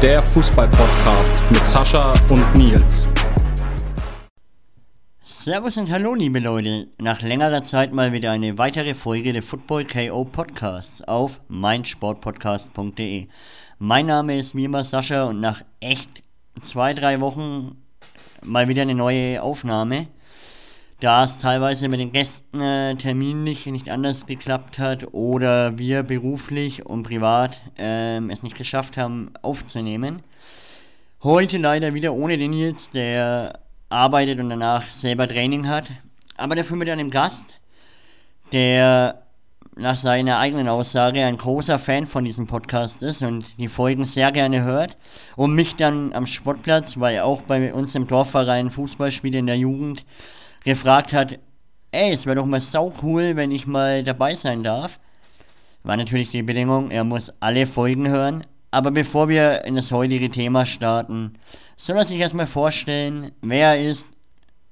Der Fußball-Podcast mit Sascha und Nils. Servus und hallo, liebe Leute. Nach längerer Zeit mal wieder eine weitere Folge der Football KO Podcasts auf meinsportpodcast.de. Mein Name ist wie immer Sascha und nach echt zwei, drei Wochen mal wieder eine neue Aufnahme da es teilweise mit den Gästen äh, terminlich nicht anders geklappt hat oder wir beruflich und privat ähm, es nicht geschafft haben aufzunehmen. Heute leider wieder ohne den Nils, der arbeitet und danach selber Training hat, aber dafür mit einem Gast, der nach seiner eigenen Aussage ein großer Fan von diesem Podcast ist und die Folgen sehr gerne hört und mich dann am Sportplatz, weil auch bei uns im Dorfverein Fußball spielt in der Jugend, gefragt hat, ey, es wäre doch mal sau cool, wenn ich mal dabei sein darf. War natürlich die Bedingung, er muss alle Folgen hören. Aber bevor wir in das heutige Thema starten, soll er sich erstmal vorstellen, wer er ist,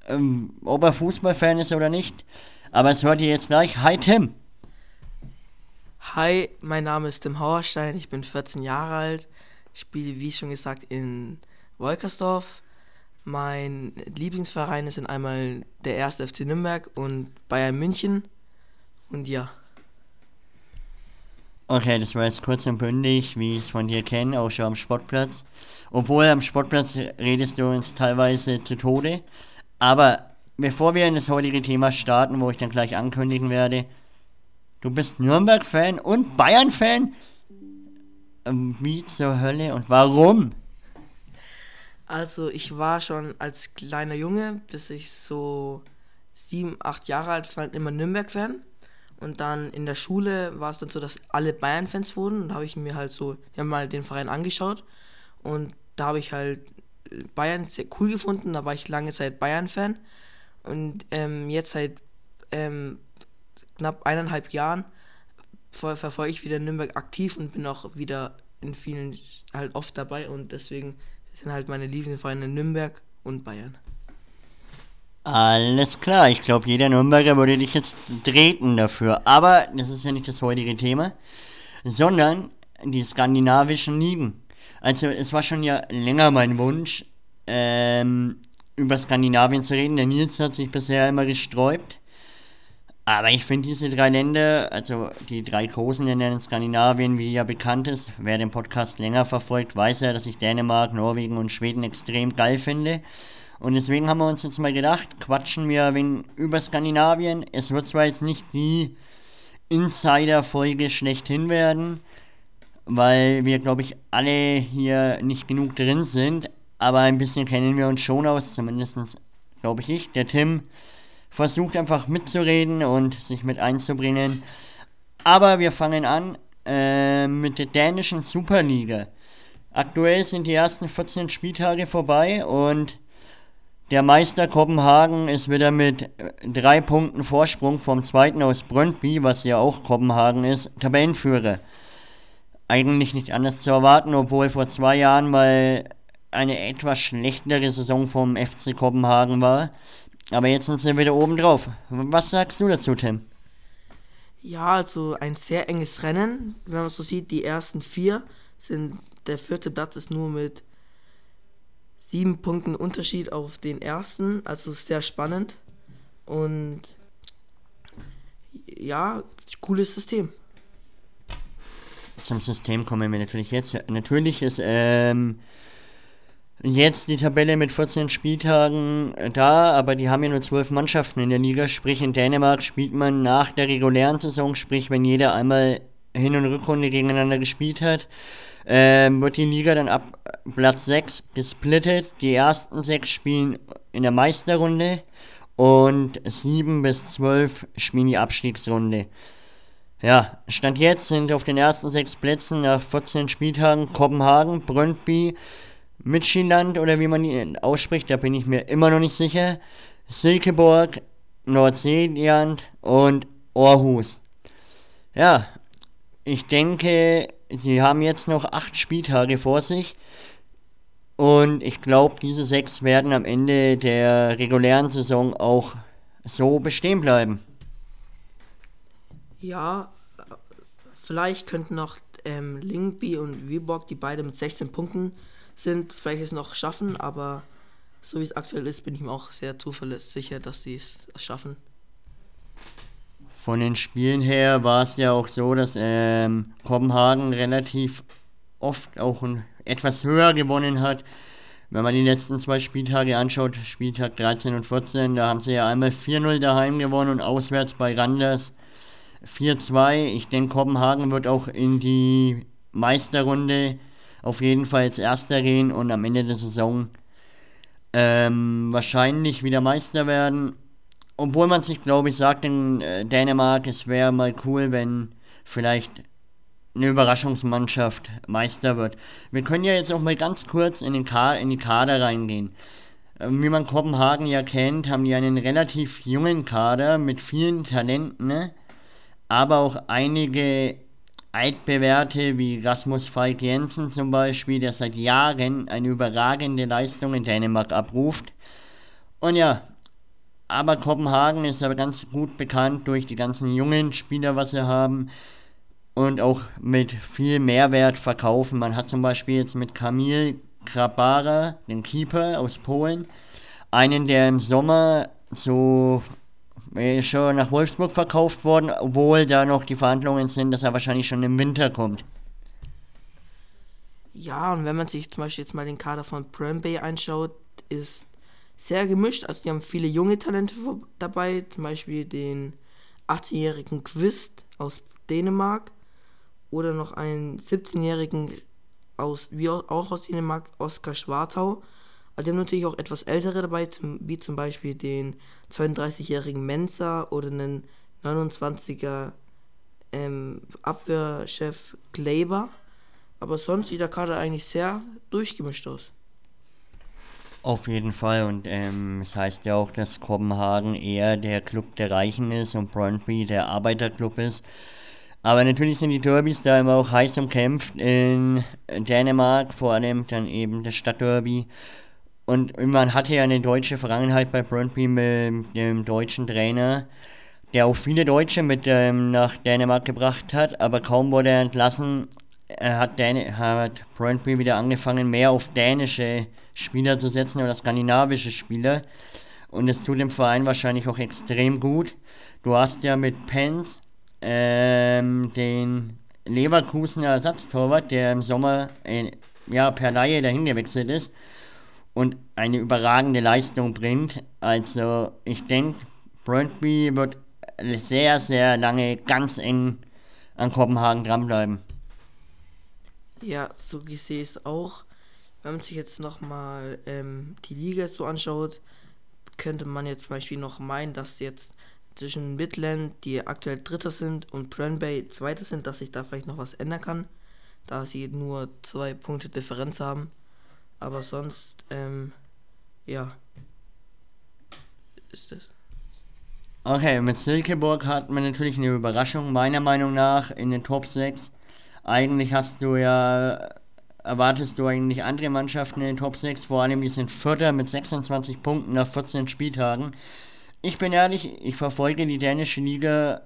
ähm, ob er Fußballfan ist oder nicht. Aber es hört ihr jetzt gleich. Hi Tim! Hi, mein Name ist Tim Hauerstein, ich bin 14 Jahre alt, spiele wie schon gesagt in Wolkersdorf mein Lieblingsverein ist einmal der 1. FC Nürnberg und Bayern München. Und ja. Okay, das war jetzt kurz und bündig, wie ich es von dir kenne, auch schon am Sportplatz. Obwohl am Sportplatz redest du uns teilweise zu Tode. Aber bevor wir in das heutige Thema starten, wo ich dann gleich ankündigen werde, du bist Nürnberg-Fan und Bayern-Fan? Ähm, wie zur Hölle und warum? Also ich war schon als kleiner Junge, bis ich so sieben, acht Jahre alt war, immer Nürnberg-Fan. Und dann in der Schule war es dann so, dass alle Bayern-Fans wurden. Und da habe ich mir halt so, ja mal den Verein angeschaut. Und da habe ich halt Bayern sehr cool gefunden. Da war ich lange Zeit Bayern-Fan. Und ähm, jetzt seit ähm, knapp eineinhalb Jahren ver verfolge ich wieder Nürnberg aktiv und bin auch wieder in vielen halt oft dabei. Und deswegen sind halt meine Lieblingsvereine Nürnberg und Bayern. Alles klar, ich glaube, jeder Nürnberger würde dich jetzt treten dafür. Aber das ist ja nicht das heutige Thema, sondern die skandinavischen Ligen. Also, es war schon ja länger mein Wunsch, ähm, über Skandinavien zu reden. Der Nils hat sich bisher immer gesträubt. Aber ich finde diese drei Länder, also die drei großen Länder in Skandinavien, wie ja bekannt ist, wer den Podcast länger verfolgt, weiß ja, dass ich Dänemark, Norwegen und Schweden extrem geil finde. Und deswegen haben wir uns jetzt mal gedacht, quatschen wir wegen über Skandinavien. Es wird zwar jetzt nicht die Insider-Folge schlechthin werden, weil wir, glaube ich, alle hier nicht genug drin sind, aber ein bisschen kennen wir uns schon aus, zumindest glaube ich ich. Der Tim versucht einfach mitzureden und sich mit einzubringen. Aber wir fangen an äh, mit der dänischen Superliga. Aktuell sind die ersten 14 Spieltage vorbei und der Meister Kopenhagen ist wieder mit drei Punkten Vorsprung vom zweiten aus Brøndby, was ja auch Kopenhagen ist, Tabellenführer. Eigentlich nicht anders zu erwarten, obwohl vor zwei Jahren mal eine etwas schlechtere Saison vom FC Kopenhagen war. Aber jetzt sind sie wieder oben drauf. Was sagst du dazu, Tim? Ja, also ein sehr enges Rennen. Wenn man so sieht, die ersten vier sind, der vierte Platz ist nur mit sieben Punkten Unterschied auf den ersten. Also sehr spannend. Und ja, cooles System. Zum System kommen wir natürlich jetzt. Natürlich ist ähm, jetzt die Tabelle mit 14 Spieltagen äh, da, aber die haben ja nur 12 Mannschaften in der Liga. Sprich, in Dänemark spielt man nach der regulären Saison, sprich, wenn jeder einmal Hin- und Rückrunde gegeneinander gespielt hat, äh, wird die Liga dann ab Platz 6 gesplittet. Die ersten 6 spielen in der Meisterrunde und 7 bis 12 spielen die Abstiegsrunde. Ja, Stand jetzt sind auf den ersten 6 Plätzen nach 14 Spieltagen Kopenhagen, Brøndby, Midtjylland oder wie man ihn ausspricht, da bin ich mir immer noch nicht sicher. Silkeborg, Nordseeland und Aarhus. Ja, ich denke, sie haben jetzt noch acht Spieltage vor sich. Und ich glaube, diese sechs werden am Ende der regulären Saison auch so bestehen bleiben. Ja, vielleicht könnten noch ähm, Lingby und Viborg, die beide mit 16 Punkten sind, vielleicht es noch schaffen, aber so wie es aktuell ist, bin ich mir auch sehr zuverlässig sicher, dass sie es schaffen. Von den Spielen her war es ja auch so, dass ähm, Kopenhagen relativ oft auch ein, etwas höher gewonnen hat. Wenn man die letzten zwei Spieltage anschaut, Spieltag 13 und 14, da haben sie ja einmal 4-0 daheim gewonnen und auswärts bei Randers 4-2. Ich denke, Kopenhagen wird auch in die Meisterrunde auf jeden Fall als Erster gehen und am Ende der Saison ähm, wahrscheinlich wieder Meister werden. Obwohl man sich, glaube ich, sagt in äh, Dänemark, es wäre mal cool, wenn vielleicht eine Überraschungsmannschaft Meister wird. Wir können ja jetzt auch mal ganz kurz in, den Ka in die Kader reingehen. Ähm, wie man Kopenhagen ja kennt, haben die einen relativ jungen Kader mit vielen Talenten, ne? aber auch einige altbewährte wie Rasmus Falk Jensen zum Beispiel, der seit Jahren eine überragende Leistung in Dänemark abruft. Und ja, aber Kopenhagen ist aber ganz gut bekannt durch die ganzen jungen Spieler, was sie haben und auch mit viel Mehrwert verkaufen. Man hat zum Beispiel jetzt mit Kamil Krabara, den Keeper aus Polen, einen, der im Sommer so ist schon nach Wolfsburg verkauft worden, obwohl da noch die Verhandlungen sind, dass er wahrscheinlich schon im Winter kommt. Ja, und wenn man sich zum Beispiel jetzt mal den Kader von Bay anschaut, ist sehr gemischt. Also die haben viele junge Talente dabei, zum Beispiel den 18-jährigen Quist aus Dänemark oder noch einen 17-jährigen aus, wie auch aus Dänemark, Oskar Schwartau. Also haben natürlich auch etwas ältere dabei, zum, wie zum Beispiel den 32-jährigen Mensa oder einen 29er ähm, Abwehrchef Kleber. Aber sonst sieht der Kader eigentlich sehr durchgemischt aus. Auf jeden Fall und ähm, es heißt ja auch, dass Kopenhagen eher der Club der Reichen ist und Brøndby der Arbeiterclub ist. Aber natürlich sind die Derbys da immer auch heiß umkämpft in Dänemark, vor allem dann eben das Stadtderby. Und man hatte ja eine deutsche Vergangenheit bei Brøndby mit dem deutschen Trainer, der auch viele Deutsche mit ähm, nach Dänemark gebracht hat, aber kaum wurde er entlassen, er hat, Dän hat Brøndby wieder angefangen, mehr auf dänische Spieler zu setzen oder skandinavische Spieler. Und es tut dem Verein wahrscheinlich auch extrem gut. Du hast ja mit Pence ähm, den Leverkusener Ersatztorwart, der im Sommer äh, ja, per Laie dahin gewechselt ist und eine überragende Leistung bringt. Also ich denke, Brøndby wird sehr, sehr lange ganz eng an Kopenhagen dranbleiben. Ja, so sehe ich es auch. Wenn man sich jetzt nochmal ähm, die Liga so anschaut, könnte man jetzt zum Beispiel noch meinen, dass jetzt zwischen Midland, die aktuell Dritter sind, und Brøndby Zweiter sind, dass sich da vielleicht noch was ändern kann, da sie nur zwei Punkte Differenz haben. Aber sonst, ähm, ja, ist es. Okay, mit Silkeborg hat man natürlich eine Überraschung, meiner Meinung nach, in den Top 6. Eigentlich hast du ja, erwartest du eigentlich andere Mannschaften in den Top 6, vor allem die sind Vierter mit 26 Punkten nach 14 Spieltagen. Ich bin ehrlich, ich verfolge die dänische Liga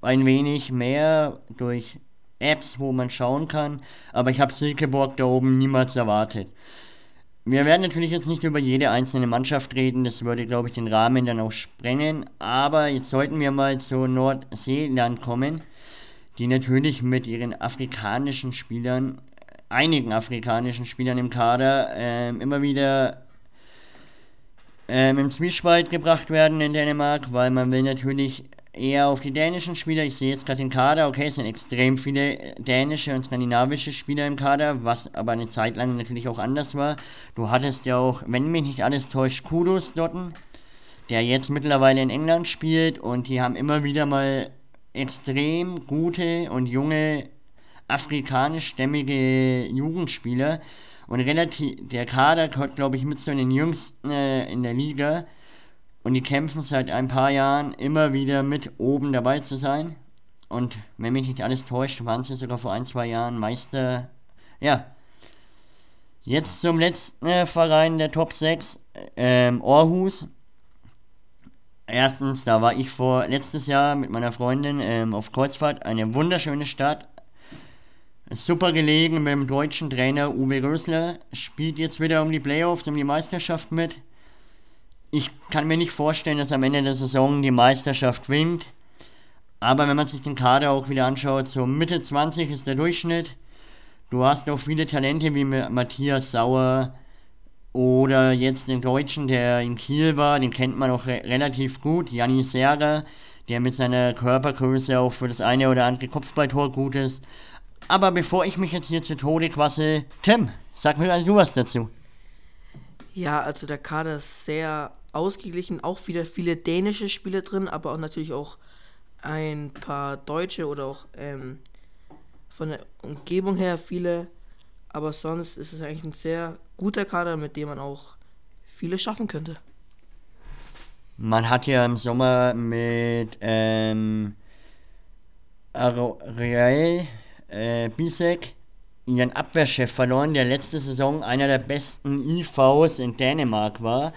ein wenig mehr durch Apps, wo man schauen kann, aber ich habe Silkeborg da oben niemals erwartet. Wir werden natürlich jetzt nicht über jede einzelne Mannschaft reden, das würde, glaube ich, den Rahmen dann auch sprengen, aber jetzt sollten wir mal zu Nordseeland kommen, die natürlich mit ihren afrikanischen Spielern, einigen afrikanischen Spielern im Kader, äh, immer wieder ähm, im Zwiespalt gebracht werden in Dänemark, weil man will natürlich eher auf die dänischen Spieler. Ich sehe jetzt gerade den Kader, okay, es sind extrem viele dänische und skandinavische Spieler im Kader, was aber eine Zeit lang natürlich auch anders war. Du hattest ja auch, wenn mich nicht alles täuscht, Kudos dort, der jetzt mittlerweile in England spielt und die haben immer wieder mal extrem gute und junge afrikanischstämmige Jugendspieler und relativ, der Kader gehört glaube ich mit zu den jüngsten äh, in der Liga und die kämpfen seit ein paar Jahren immer wieder mit oben dabei zu sein. Und wenn mich nicht alles täuscht, waren sie sogar vor ein, zwei Jahren Meister. Ja. Jetzt zum letzten äh, Verein der Top 6, ähm, Aarhus. Erstens, da war ich vor letztes Jahr mit meiner Freundin ähm, auf Kreuzfahrt. Eine wunderschöne Stadt. super gelegen mit dem deutschen Trainer Uwe Rösler, spielt jetzt wieder um die Playoffs, um die Meisterschaft mit. Ich kann mir nicht vorstellen, dass am Ende der Saison die Meisterschaft winnt. Aber wenn man sich den Kader auch wieder anschaut, so Mitte 20 ist der Durchschnitt. Du hast auch viele Talente wie Matthias Sauer oder jetzt den Deutschen, der in Kiel war, den kennt man auch re relativ gut, Janni Serra, der mit seiner Körpergröße auch für das eine oder andere Kopfballtor gut ist. Aber bevor ich mich jetzt hier zu Tode quasse, Tim, sag mir also du was dazu. Ja, also der Kader ist sehr ausgeglichen, auch wieder viele dänische Spieler drin, aber auch natürlich auch ein paar Deutsche oder auch ähm, von der Umgebung her viele. Aber sonst ist es eigentlich ein sehr guter Kader, mit dem man auch viele schaffen könnte. Man hat ja im Sommer mit ähm, Real äh, Bisek ihren Abwehrchef verloren, der letzte Saison einer der besten IVs in Dänemark war.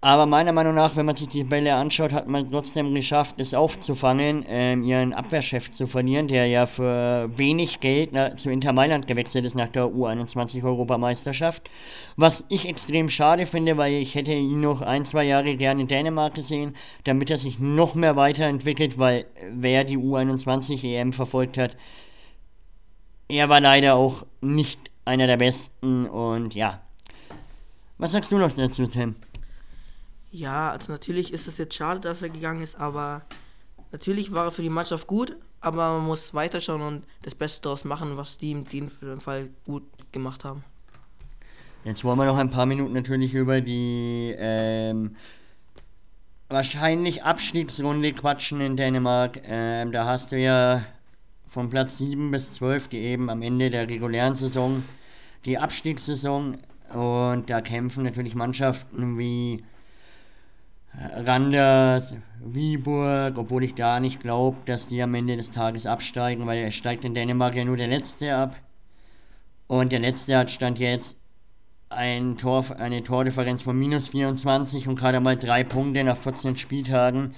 Aber meiner Meinung nach, wenn man sich die Bälle anschaut, hat man trotzdem geschafft, es aufzufangen, ähm, ihren Abwehrchef zu verlieren, der ja für wenig Geld na, zu Inter Mailand gewechselt ist nach der U21-Europameisterschaft. Was ich extrem schade finde, weil ich hätte ihn noch ein, zwei Jahre gerne in Dänemark gesehen, damit er sich noch mehr weiterentwickelt, weil wer die U21-EM verfolgt hat, er war leider auch nicht einer der Besten und ja. Was sagst du noch dazu, Tim? Ja, also natürlich ist es jetzt schade, dass er gegangen ist, aber natürlich war er für die Mannschaft gut, aber man muss weiterschauen und das Beste daraus machen, was die im Team für den Fall gut gemacht haben. Jetzt wollen wir noch ein paar Minuten natürlich über die ähm, wahrscheinlich Abstiegsrunde quatschen in Dänemark. Ähm, da hast du ja von Platz 7 bis 12, die eben am Ende der regulären Saison die Abstiegssaison und da kämpfen natürlich Mannschaften wie Randers, Wieburg, obwohl ich da nicht glaube, dass die am Ende des Tages absteigen, weil er steigt in Dänemark ja nur der Letzte ab. Und der Letzte hat Stand jetzt ein Tor, eine Tordifferenz von minus 24 und gerade mal drei Punkte nach 14 Spieltagen.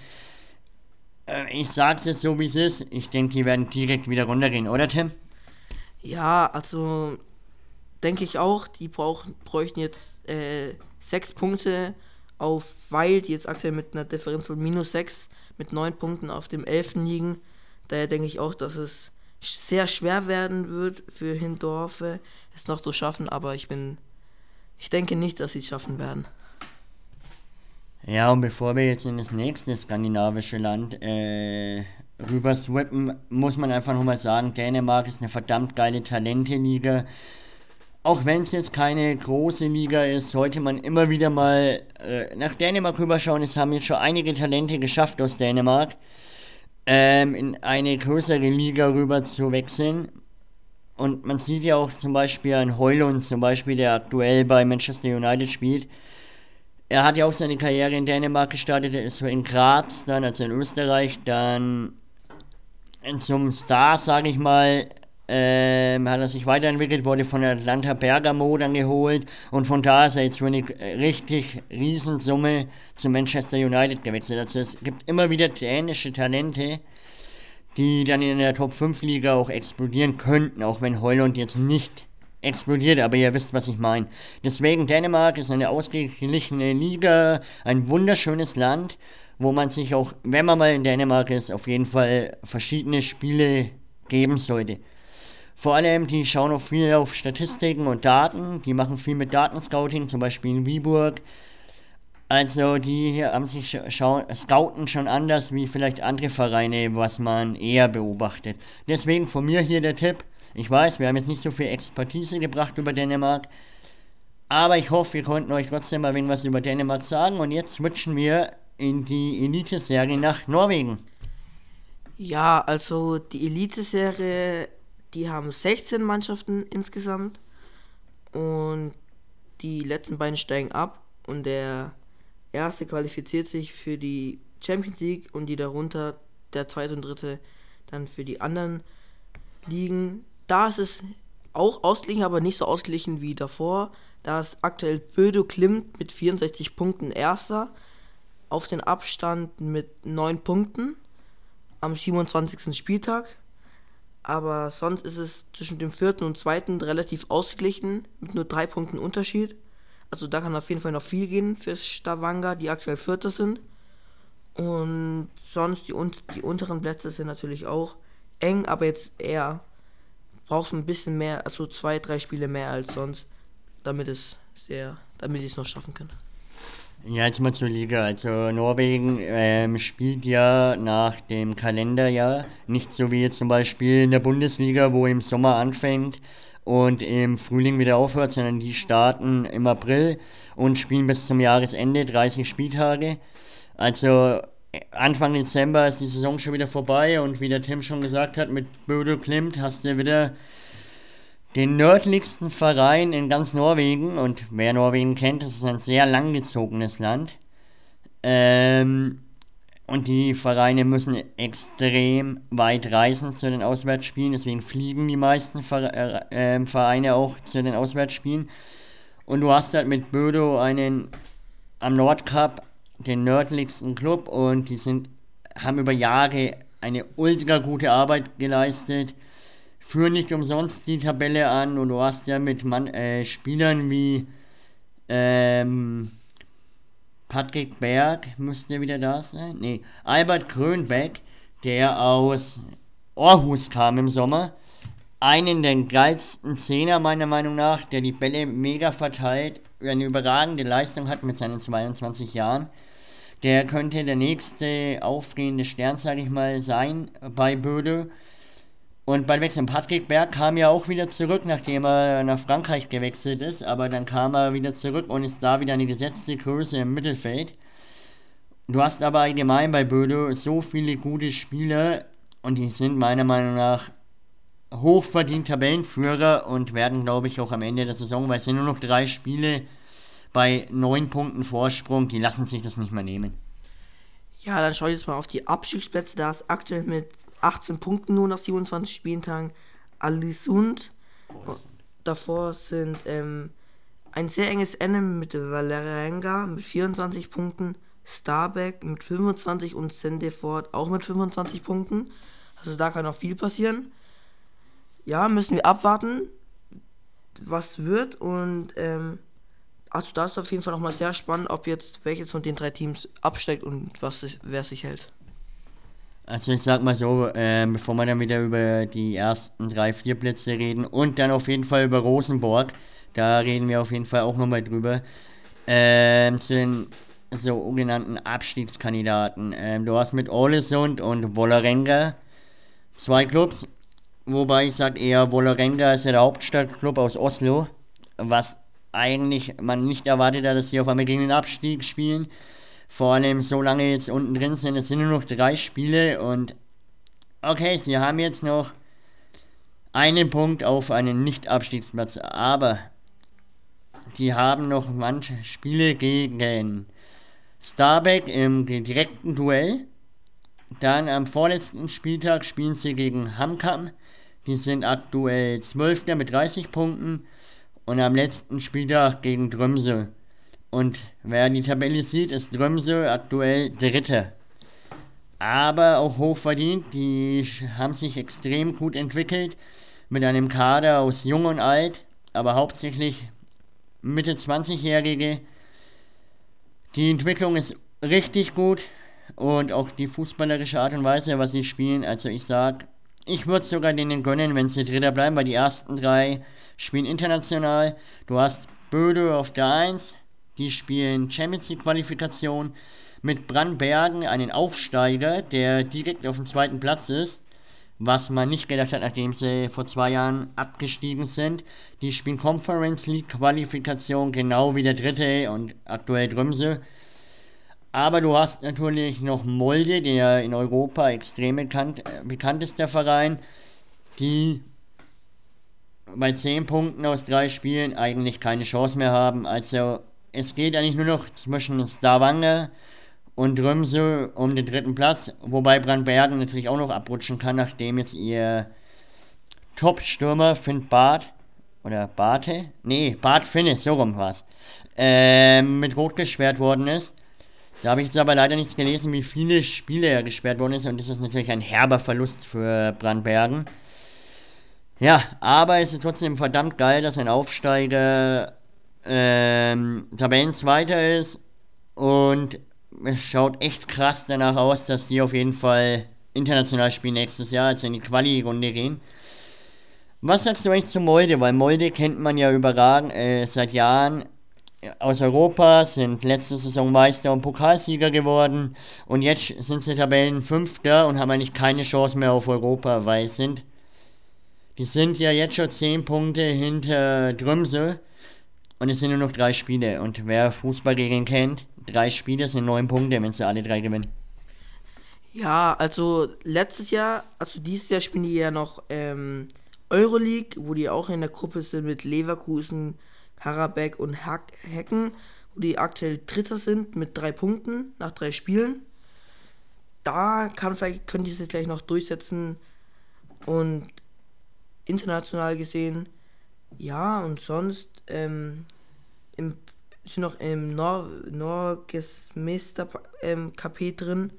Äh, ich sag's jetzt so, wie es ist. Ich denke, die werden direkt wieder runtergehen, oder Tim? Ja, also denke ich auch. Die brauchen, bräuchten jetzt äh, sechs Punkte auf Weil, die jetzt aktuell mit einer Differenz von minus 6 mit 9 Punkten auf dem 11. liegen. Daher denke ich auch, dass es sehr schwer werden wird für Hindorfe, es noch zu schaffen, aber ich bin. Ich denke nicht, dass sie es schaffen werden. Ja, und bevor wir jetzt in das nächste skandinavische Land äh, rüber swappen, muss man einfach nochmal sagen, Dänemark ist eine verdammt geile Talente-Liga auch wenn es jetzt keine große Liga ist, sollte man immer wieder mal äh, nach Dänemark rüberschauen. Es haben jetzt schon einige Talente geschafft aus Dänemark, ähm, in eine größere Liga rüber zu wechseln. Und man sieht ja auch zum Beispiel an Heulund, zum Beispiel, der aktuell bei Manchester United spielt. Er hat ja auch seine Karriere in Dänemark gestartet, er ist in Graz, dann also in Österreich, dann zum Star, sage ich mal, ähm, hat er sich weiterentwickelt, wurde von Atlanta Bergamo dann geholt und von da ist er jetzt für eine richtig Riesensumme zu Manchester United gewechselt. Also es gibt immer wieder dänische Talente, die dann in der Top 5 Liga auch explodieren könnten, auch wenn Heuland jetzt nicht explodiert, aber ihr wisst, was ich meine. Deswegen Dänemark ist eine ausgeglichene Liga, ein wunderschönes Land, wo man sich auch, wenn man mal in Dänemark ist, auf jeden Fall verschiedene Spiele geben sollte. Vor allem, die schauen auch viel auf Statistiken und Daten. Die machen viel mit Datenscouting, zum Beispiel in Viburg. Also die hier haben sich schauen, scouten schon anders wie vielleicht andere Vereine, was man eher beobachtet. Deswegen von mir hier der Tipp. Ich weiß, wir haben jetzt nicht so viel Expertise gebracht über Dänemark. Aber ich hoffe, wir konnten euch trotzdem mal was über Dänemark sagen. Und jetzt switchen wir in die Elite-Serie nach Norwegen. Ja, also die Elite-Serie die haben 16 Mannschaften insgesamt und die letzten beiden steigen ab und der erste qualifiziert sich für die Champions League und die darunter, der zweite und dritte, dann für die anderen Ligen. Da ist es auch ausgeglichen, aber nicht so ausgeglichen wie davor. Da ist aktuell Bödo Klimt mit 64 Punkten erster auf den Abstand mit 9 Punkten am 27. Spieltag. Aber sonst ist es zwischen dem vierten und zweiten relativ ausgeglichen, mit nur drei Punkten Unterschied. Also da kann auf jeden Fall noch viel gehen für Stavanger, die aktuell Vierter sind. Und sonst die, die unteren Plätze sind natürlich auch eng, aber jetzt eher braucht ein bisschen mehr, also zwei, drei Spiele mehr als sonst, damit es sehr, damit sie es noch schaffen können. Ja, jetzt mal zur Liga. Also Norwegen ähm, spielt ja nach dem Kalenderjahr, nicht so wie jetzt zum Beispiel in der Bundesliga, wo im Sommer anfängt und im Frühling wieder aufhört, sondern die starten im April und spielen bis zum Jahresende 30 Spieltage. Also Anfang Dezember ist die Saison schon wieder vorbei und wie der Tim schon gesagt hat, mit Bödo Klimt hast du wieder den nördlichsten Verein in ganz Norwegen und wer Norwegen kennt, das ist ein sehr langgezogenes Land. Ähm, und die Vereine müssen extrem weit reisen zu den Auswärtsspielen, deswegen fliegen die meisten Vereine, äh, Vereine auch zu den Auswärtsspielen. Und du hast halt mit Bödo einen am Nordcup den nördlichsten Club und die sind, haben über Jahre eine ultra gute Arbeit geleistet, führen nicht umsonst die Tabelle an und du hast ja mit Mann, äh, Spielern wie ähm, Patrick Berg müsste wieder da sein. Nee, Albert Krönbeck, der aus Aarhus kam im Sommer. Einen der geilsten Zehner meiner Meinung nach, der die Bälle mega verteilt, eine überragende Leistung hat mit seinen 22 Jahren. Der könnte der nächste aufgehende Stern, sage ich mal, sein bei Böde. Und bei Wechsel Patrick Berg kam ja auch wieder zurück, nachdem er nach Frankreich gewechselt ist. Aber dann kam er wieder zurück und ist da wieder eine gesetzte Größe im Mittelfeld. Du hast aber allgemein bei Böde so viele gute Spieler und die sind meiner Meinung nach hochverdient Tabellenführer und werden, glaube ich, auch am Ende der Saison, weil es sind nur noch drei Spiele, bei 9 Punkten Vorsprung, die lassen sich das nicht mehr nehmen. Ja, dann schau ich jetzt mal auf die Abstiegsplätze. Da ist aktuell mit 18 Punkten nur nach 27 Spieltagen Alisund. Davor sind ähm, ein sehr enges Ende mit Valerenga mit 24 Punkten, Starbeck mit 25 und Sendeford auch mit 25 Punkten. Also da kann noch viel passieren. Ja, müssen wir abwarten, was wird und ähm, also da ist auf jeden Fall nochmal sehr spannend, ob jetzt welches von den drei Teams absteigt und was wer sich hält. Also ich sag mal so, äh, bevor wir dann wieder über die ersten drei, vier Plätze reden und dann auf jeden Fall über Rosenborg, da reden wir auf jeden Fall auch nochmal drüber, äh, zu den sogenannten Abstiegskandidaten. Ähm, du hast mit Ålesund und Vålerenga zwei Clubs, wobei ich sag eher Vålerenga ist ja der Hauptstadtclub aus Oslo, was eigentlich man nicht erwartet hat, dass sie auf einmal gegen den Abstieg spielen. Vor allem so lange jetzt unten drin sind, es sind nur noch drei Spiele und okay, sie haben jetzt noch einen Punkt auf einen Nicht-Abstiegsplatz, aber sie haben noch manche Spiele gegen Starbeck im direkten Duell. Dann am vorletzten Spieltag spielen sie gegen Hamkam. Die sind aktuell 12. mit 30 Punkten und am letzten Spieltag gegen Drömse. Und wer die Tabelle sieht, ist Drömse aktuell Dritte. Aber auch hochverdient, die haben sich extrem gut entwickelt mit einem Kader aus Jung und Alt, aber hauptsächlich Mitte 20-Jährige. Die Entwicklung ist richtig gut und auch die fußballerische Art und Weise, was sie spielen. Also ich sag, ich würde sogar denen gönnen, wenn sie Dritter bleiben, weil die ersten drei spielen international. Du hast Böde auf der 1, die spielen Champions League Qualifikation mit Brandbergen, einen Aufsteiger, der direkt auf dem zweiten Platz ist. Was man nicht gedacht hat, nachdem sie vor zwei Jahren abgestiegen sind. Die spielen Conference League Qualifikation, genau wie der dritte und aktuell Drümse. Aber du hast natürlich noch Molde, der in Europa extrem bekannt, äh, bekannt ist, der Verein, die bei 10 Punkten aus drei Spielen eigentlich keine Chance mehr haben. Also es geht eigentlich nur noch zwischen Stavanger und Römse um den dritten Platz, wobei Brandbergen natürlich auch noch abrutschen kann, nachdem jetzt ihr Top-Stürmer Finn Barth oder Barte, nee, Bart Finnis, so rum war's, äh, mit Rot gesperrt worden ist. Da habe ich jetzt aber leider nichts gelesen, wie viele Spiele er gesperrt worden ist und das ist natürlich ein herber Verlust für Brandbergen. Ja, aber es ist trotzdem verdammt geil, dass ein Aufsteiger ähm, Tabellenzweiter ist und es schaut echt krass danach aus, dass die auf jeden Fall international spielen nächstes Jahr, also in die Quali-Runde gehen. Was sagst du eigentlich zu Molde? Weil Molde kennt man ja überragend äh, seit Jahren aus Europa, sind letzte Saison Meister und Pokalsieger geworden und jetzt sind sie Tabellenfünfter und haben eigentlich keine Chance mehr auf Europa, weil sind die sind ja jetzt schon 10 Punkte hinter Drümsel und es sind nur noch drei Spiele. Und wer Fußballregeln kennt, drei Spiele sind neun Punkte, wenn sie alle drei gewinnen. Ja, also letztes Jahr, also dieses Jahr spielen die ja noch ähm, Euroleague, wo die auch in der Gruppe sind mit Leverkusen, Karabakh und Hecken, wo die aktuell Dritter sind mit drei Punkten nach drei Spielen. Da kann vielleicht können die sich gleich noch durchsetzen und international gesehen, ja, und sonst ähm, im, noch im Nor Norgesmeister ähm, KP drin,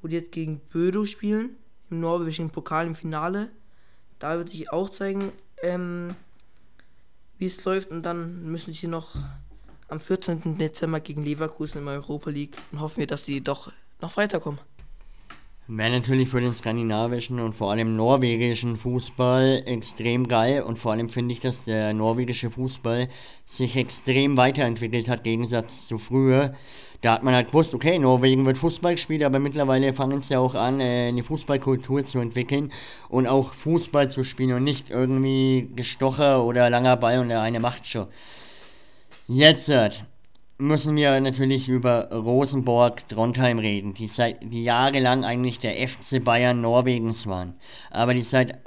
wo die jetzt gegen Bödo spielen, im norwegischen Pokal im Finale. Da würde ich auch zeigen, ähm, wie es läuft und dann müssen sie noch am 14. Dezember gegen Leverkusen in Europa League und hoffen wir, dass sie doch noch weiterkommen. Wäre natürlich für den skandinavischen und vor allem norwegischen Fußball extrem geil und vor allem finde ich, dass der norwegische Fußball sich extrem weiterentwickelt hat, im Gegensatz zu früher. Da hat man halt gewusst, okay, Norwegen wird Fußball gespielt, aber mittlerweile fangen sie auch an, äh, eine Fußballkultur zu entwickeln und auch Fußball zu spielen und nicht irgendwie Gestocher oder langer Ball und der eine macht schon. Jetzt, müssen wir natürlich über Rosenborg Trondheim reden, die seit die jahrelang eigentlich der FC Bayern Norwegens waren, aber die seit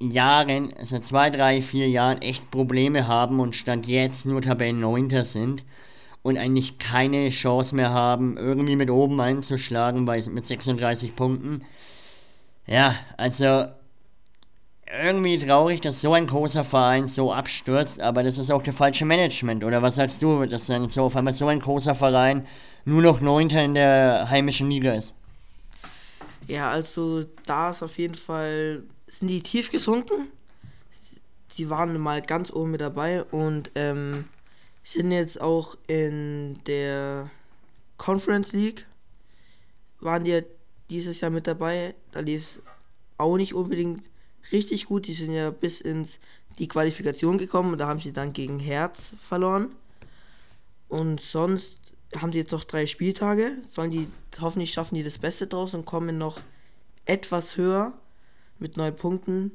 Jahren, seit zwei, drei, vier Jahren echt Probleme haben und stand jetzt nur Tabellenneunter sind und eigentlich keine Chance mehr haben, irgendwie mit oben einzuschlagen bei, mit 36 Punkten. Ja, also irgendwie traurig, dass so ein großer Verein so abstürzt, aber das ist auch der falsche Management. Oder was sagst du, dass dann so auf einmal so ein großer Verein nur noch Neunter in der heimischen Liga ist? Ja, also da ist auf jeden Fall, sind die tief gesunken. Sie waren mal ganz oben mit dabei und ähm, sind jetzt auch in der Conference League. Waren die dieses Jahr mit dabei. Da lief es auch nicht unbedingt richtig gut. Die sind ja bis ins die Qualifikation gekommen und da haben sie dann gegen Herz verloren. Und sonst haben sie jetzt noch drei Spieltage. Sollen die, hoffentlich schaffen die das Beste draus und kommen noch etwas höher mit neun Punkten.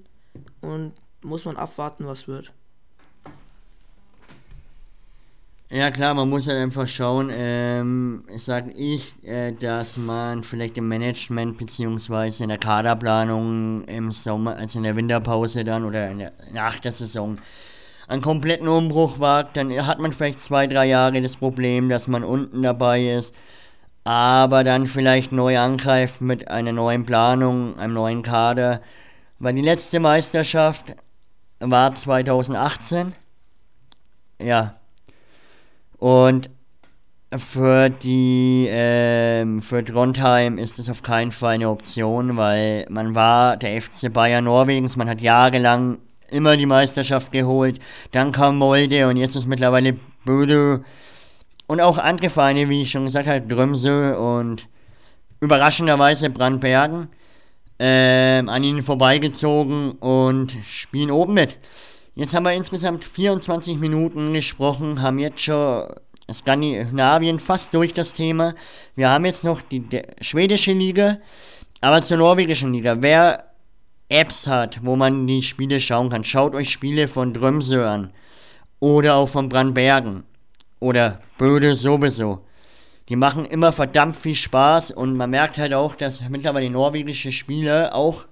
Und muss man abwarten, was wird. Ja klar, man muss halt einfach schauen, ähm, sag ich, äh, dass man vielleicht im Management beziehungsweise in der Kaderplanung im Sommer, also in der Winterpause dann oder der, nach der Saison einen kompletten Umbruch wagt, dann hat man vielleicht zwei, drei Jahre das Problem, dass man unten dabei ist, aber dann vielleicht neu angreift mit einer neuen Planung, einem neuen Kader, weil die letzte Meisterschaft war 2018. Ja, und für die, ähm, für Trondheim ist das auf keinen Fall eine Option, weil man war der FC Bayern Norwegens, man hat jahrelang immer die Meisterschaft geholt, dann kam Molde und jetzt ist mittlerweile Böde und auch andere Vereine, wie ich schon gesagt habe, Drömse und überraschenderweise Brandbergen ähm, an ihnen vorbeigezogen und spielen oben mit. Jetzt haben wir insgesamt 24 Minuten gesprochen, haben jetzt schon Skandinavien fast durch das Thema. Wir haben jetzt noch die schwedische Liga, aber zur norwegischen Liga. Wer Apps hat, wo man die Spiele schauen kann, schaut euch Spiele von Drömsö an. Oder auch von Brandbergen. Oder Böde sowieso. Die machen immer verdammt viel Spaß und man merkt halt auch, dass mittlerweile norwegische Spieler auch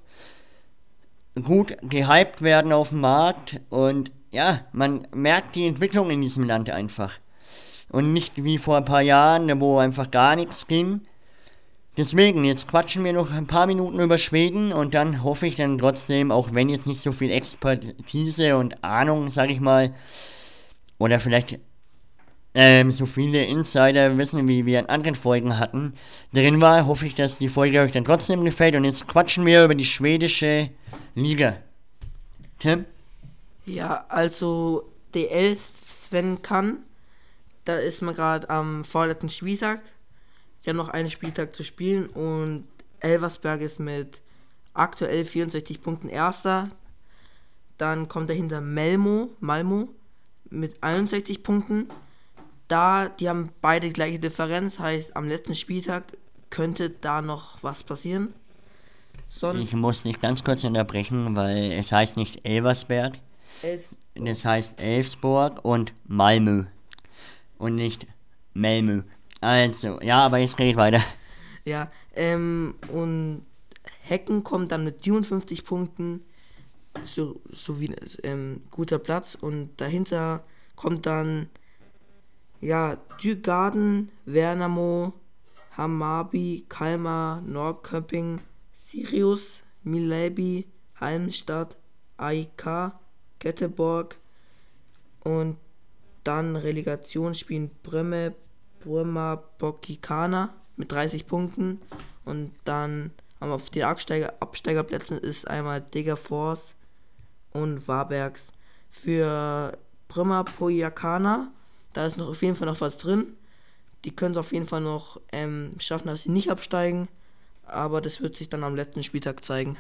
gut gehypt werden auf dem Markt und ja, man merkt die Entwicklung in diesem Land einfach. Und nicht wie vor ein paar Jahren, wo einfach gar nichts ging. Deswegen, jetzt quatschen wir noch ein paar Minuten über Schweden und dann hoffe ich dann trotzdem, auch wenn jetzt nicht so viel Expertise und Ahnung, sag ich mal, oder vielleicht ähm, so viele Insider wissen, wie wir in anderen Folgen hatten, drin war, hoffe ich, dass die Folge euch dann trotzdem gefällt und jetzt quatschen wir über die schwedische Liga. Tim? Ja, also DL Sven kann, da ist man gerade am vorletzten Spieltag. Haben noch einen Spieltag zu spielen und Elversberg ist mit aktuell 64 Punkten erster. Dann kommt dahinter Melmo, Malmo mit 61 Punkten. Da, die haben beide gleiche Differenz, heißt am letzten Spieltag könnte da noch was passieren. Sonst ich muss dich ganz kurz unterbrechen, weil es heißt nicht Elversberg. Elfsborg. Es heißt Elfsborg und Malmö. Und nicht Melmö. Also, ja, aber jetzt rede ich weiter. Ja, ähm, und Hecken kommt dann mit 57 Punkten so, so wie ähm, guter Platz und dahinter kommt dann ja Dürgarden, Wernamo, Hamabi, Kalmar, Norrköping, Sirius, Milebi, Halmstadt, AIK, Göteborg und dann Relegation spielen Brömme, Brömer, Bokikana mit 30 Punkten und dann auf den Absteiger, Absteigerplätzen ist einmal Force und Warbergs. Für Brömer Pojakana, da ist noch auf jeden Fall noch was drin. Die können es auf jeden Fall noch ähm, schaffen, dass sie nicht absteigen. Aber das wird sich dann am letzten Spieltag zeigen.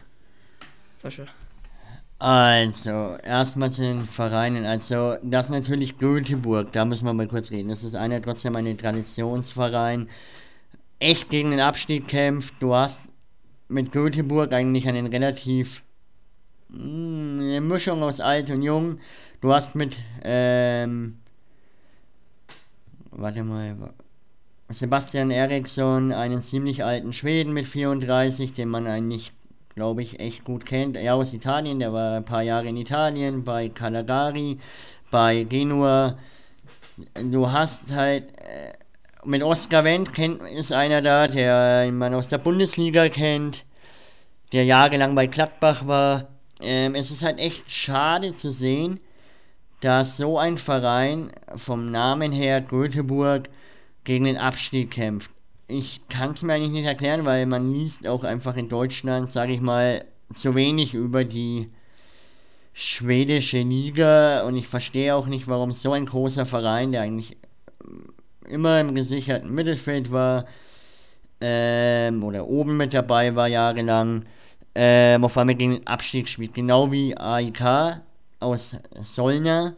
Sascha. Also, erstmal zu den Vereinen. Also, das ist natürlich Göteborg, da müssen wir mal kurz reden. Das ist einer trotzdem ein Traditionsverein. Echt gegen den Abstieg kämpft. Du hast mit Göteborg eigentlich einen relativ hm, eine Mischung aus alt und jung. Du hast mit, ähm, warte mal, Sebastian Eriksson, einen ziemlich alten Schweden mit 34, den man eigentlich, glaube ich, echt gut kennt. Er aus Italien, der war ein paar Jahre in Italien, bei Calagari, bei Genua. Du hast halt, äh, mit Oskar Wendt kennt, ist einer da, der man aus der Bundesliga kennt, der jahrelang bei Gladbach war ähm, es ist halt echt schade zu sehen, dass so ein Verein vom Namen her Göteborg gegen den Abstieg kämpft. Ich kann es mir eigentlich nicht erklären, weil man liest auch einfach in Deutschland, sage ich mal, zu wenig über die schwedische Liga und ich verstehe auch nicht, warum so ein großer Verein, der eigentlich immer im gesicherten Mittelfeld war ähm, oder oben mit dabei war jahrelang, ähm, auf einmal gegen den Abstieg spielt. Genau wie AIK aus Solna,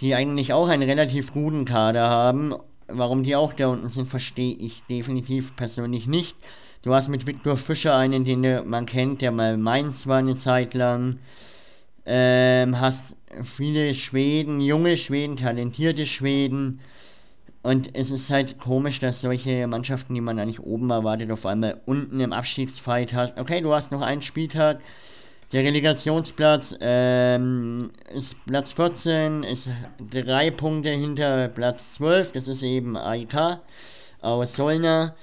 die eigentlich auch einen relativ guten Kader haben. Warum die auch da unten sind, verstehe ich definitiv persönlich nicht. Du hast mit Viktor Fischer einen, den man kennt, der mal Mainz war eine Zeit lang. Ähm, hast viele Schweden, junge Schweden, talentierte Schweden. Und es ist halt komisch, dass solche Mannschaften, die man eigentlich oben erwartet, auf einmal unten im Abstiegsfight hat. Okay, du hast noch einen Spieltag. Der Relegationsplatz ähm, ist Platz 14, ist drei Punkte hinter Platz 12. Das ist eben AIK aus Solna.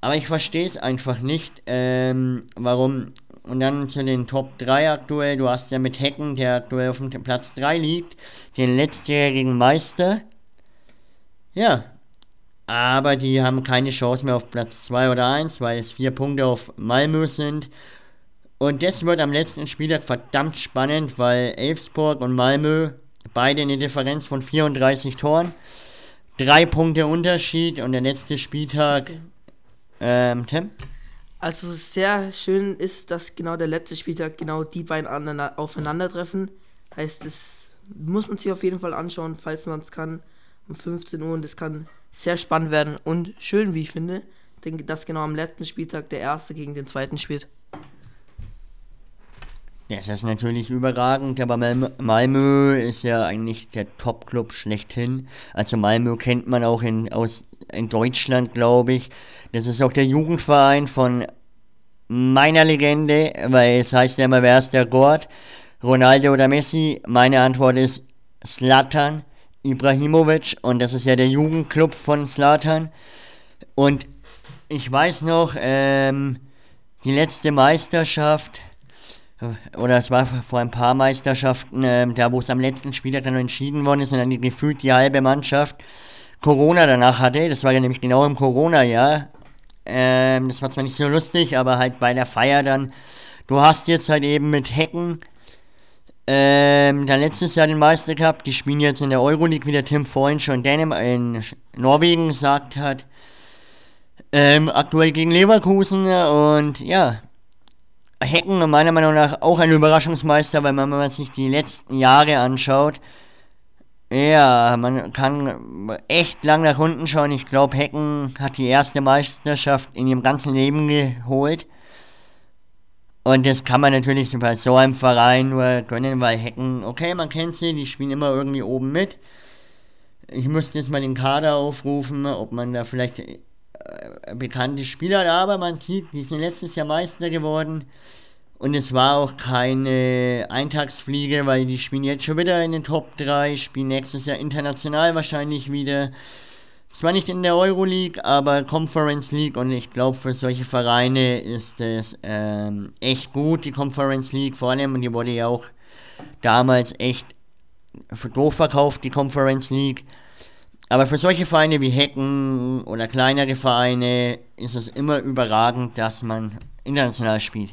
Aber ich verstehe es einfach nicht, ähm, warum. Und dann zu den Top 3 aktuell. Du hast ja mit Hecken, der aktuell auf dem Platz 3 liegt, den letztjährigen Meister ja. Aber die haben keine Chance mehr auf Platz 2 oder 1, weil es vier Punkte auf Malmö sind. Und das wird am letzten Spieltag verdammt spannend, weil Elfsburg und Malmö beide eine Differenz von 34 Toren. Drei Punkte Unterschied und der letzte Spieltag. Ähm, Tim? Also sehr schön ist, dass genau der letzte Spieltag genau die beiden aufeinandertreffen. Heißt, das muss man sich auf jeden Fall anschauen, falls man es kann um 15 Uhr und es kann sehr spannend werden und schön, wie ich finde. Denke, dass genau am letzten Spieltag der erste gegen den zweiten spielt. Das ist natürlich überragend, aber Malmö ist ja eigentlich der Top-Club schlechthin. Also Malmö kennt man auch in, aus, in Deutschland, glaube ich. Das ist auch der Jugendverein von meiner Legende, weil es heißt ja immer, wer ist der Gott? Ronaldo oder Messi? Meine Antwort ist Slatan. Ibrahimovic und das ist ja der Jugendclub von Slatan. Und ich weiß noch, ähm, die letzte Meisterschaft, oder es war vor ein paar Meisterschaften, ähm, da wo es am letzten Spieltag dann entschieden worden ist und dann gefühlt die halbe Mannschaft Corona danach hatte. Das war ja nämlich genau im Corona-Jahr. Ähm, das war zwar nicht so lustig, aber halt bei der Feier dann. Du hast jetzt halt eben mit Hecken ähm, der letztes Jahr den Meister gehabt. Die spielen jetzt in der Euroleague, wie der Tim vorhin schon Dänem in Norwegen gesagt hat. Ähm, aktuell gegen Leverkusen und ja, Hecken meiner Meinung nach auch ein Überraschungsmeister, weil man, wenn man sich die letzten Jahre anschaut, ja, man kann echt lang nach unten schauen. Ich glaube, Hecken hat die erste Meisterschaft in ihrem ganzen Leben geholt. Und das kann man natürlich bei so einem Verein nur gönnen, weil Hecken, okay, man kennt sie, die spielen immer irgendwie oben mit. Ich müsste jetzt mal den Kader aufrufen, ob man da vielleicht bekannte Spieler aber man sieht, die sind letztes Jahr Meister geworden. Und es war auch keine Eintagsfliege, weil die spielen jetzt schon wieder in den Top 3, spielen nächstes Jahr international wahrscheinlich wieder. Zwar nicht in der Euroleague, aber Conference League und ich glaube für solche Vereine ist es ähm, echt gut, die Conference League vor allem und die wurde ja auch damals echt durchverkauft, die Conference League. Aber für solche Vereine wie Hecken oder kleinere Vereine ist es immer überragend, dass man international spielt.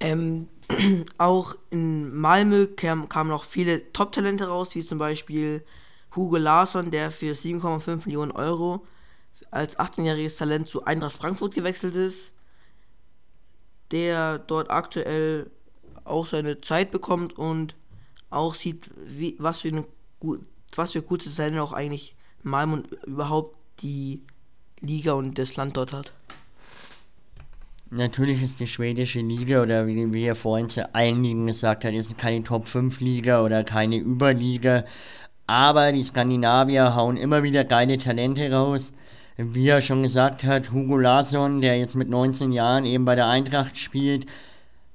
Ähm, auch in Malmö kamen kam noch viele Top-Talente raus, wie zum Beispiel Hugo Larsson, der für 7,5 Millionen Euro als 18-jähriges Talent zu Eintracht Frankfurt gewechselt ist, der dort aktuell auch seine Zeit bekommt und auch sieht, wie, was für eine was für gute Talente auch eigentlich Malmö und überhaupt die Liga und das Land dort hat. Natürlich ist die schwedische Liga, oder wie wir vorhin zu allen Ligen gesagt haben, ist keine Top 5 Liga oder keine Überliga, aber die Skandinavier hauen immer wieder geile Talente raus. Wie er schon gesagt hat, Hugo Larsson, der jetzt mit 19 Jahren eben bei der Eintracht spielt,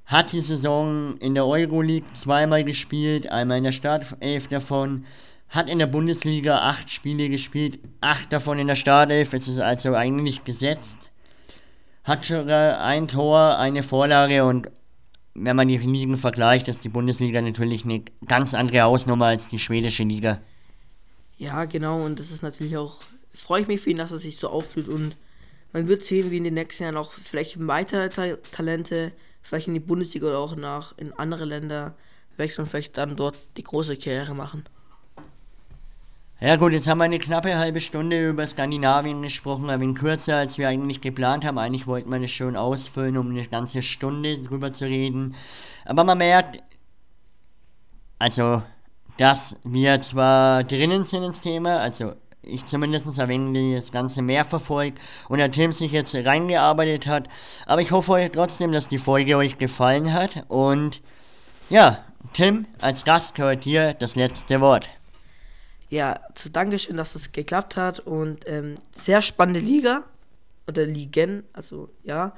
hat die Saison in der Euroleague zweimal gespielt, einmal in der Startelf davon, hat in der Bundesliga acht Spiele gespielt, acht davon in der Startelf, es ist also eigentlich gesetzt. Hat schon ein Tor, eine Vorlage und wenn man die Ligen vergleicht, ist die Bundesliga natürlich eine ganz andere Hausnummer als die schwedische Liga. Ja, genau, und das ist natürlich auch, freue ich mich für ihn, dass er sich so aufblüht und man wird sehen, wie in den nächsten Jahren auch vielleicht weitere Ta Talente, vielleicht in die Bundesliga oder auch nach in andere Länder wechseln und vielleicht dann dort die große Karriere machen. Ja gut, jetzt haben wir eine knappe halbe Stunde über Skandinavien gesprochen, ein wenig kürzer, als wir eigentlich geplant haben. Eigentlich wollten wir das schon ausfüllen, um eine ganze Stunde drüber zu reden. Aber man merkt, also, dass wir zwar drinnen sind ins Thema, also ich zumindest erwähne das Ganze mehr verfolgt und der Tim sich jetzt reingearbeitet hat. Aber ich hoffe euch trotzdem, dass die Folge euch gefallen hat. Und ja, Tim, als Gast gehört hier das letzte Wort ja, zu Dankeschön, dass es geklappt hat und ähm, sehr spannende Liga oder Ligen, also ja,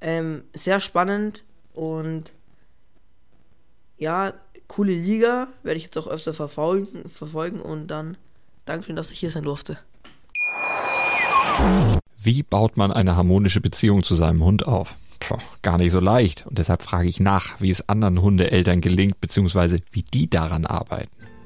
ähm, sehr spannend und ja, coole Liga, werde ich jetzt auch öfter verfolgen, verfolgen und dann Dankeschön, dass ich hier sein durfte. Wie baut man eine harmonische Beziehung zu seinem Hund auf? Puh, gar nicht so leicht und deshalb frage ich nach, wie es anderen Hundeeltern gelingt, beziehungsweise wie die daran arbeiten.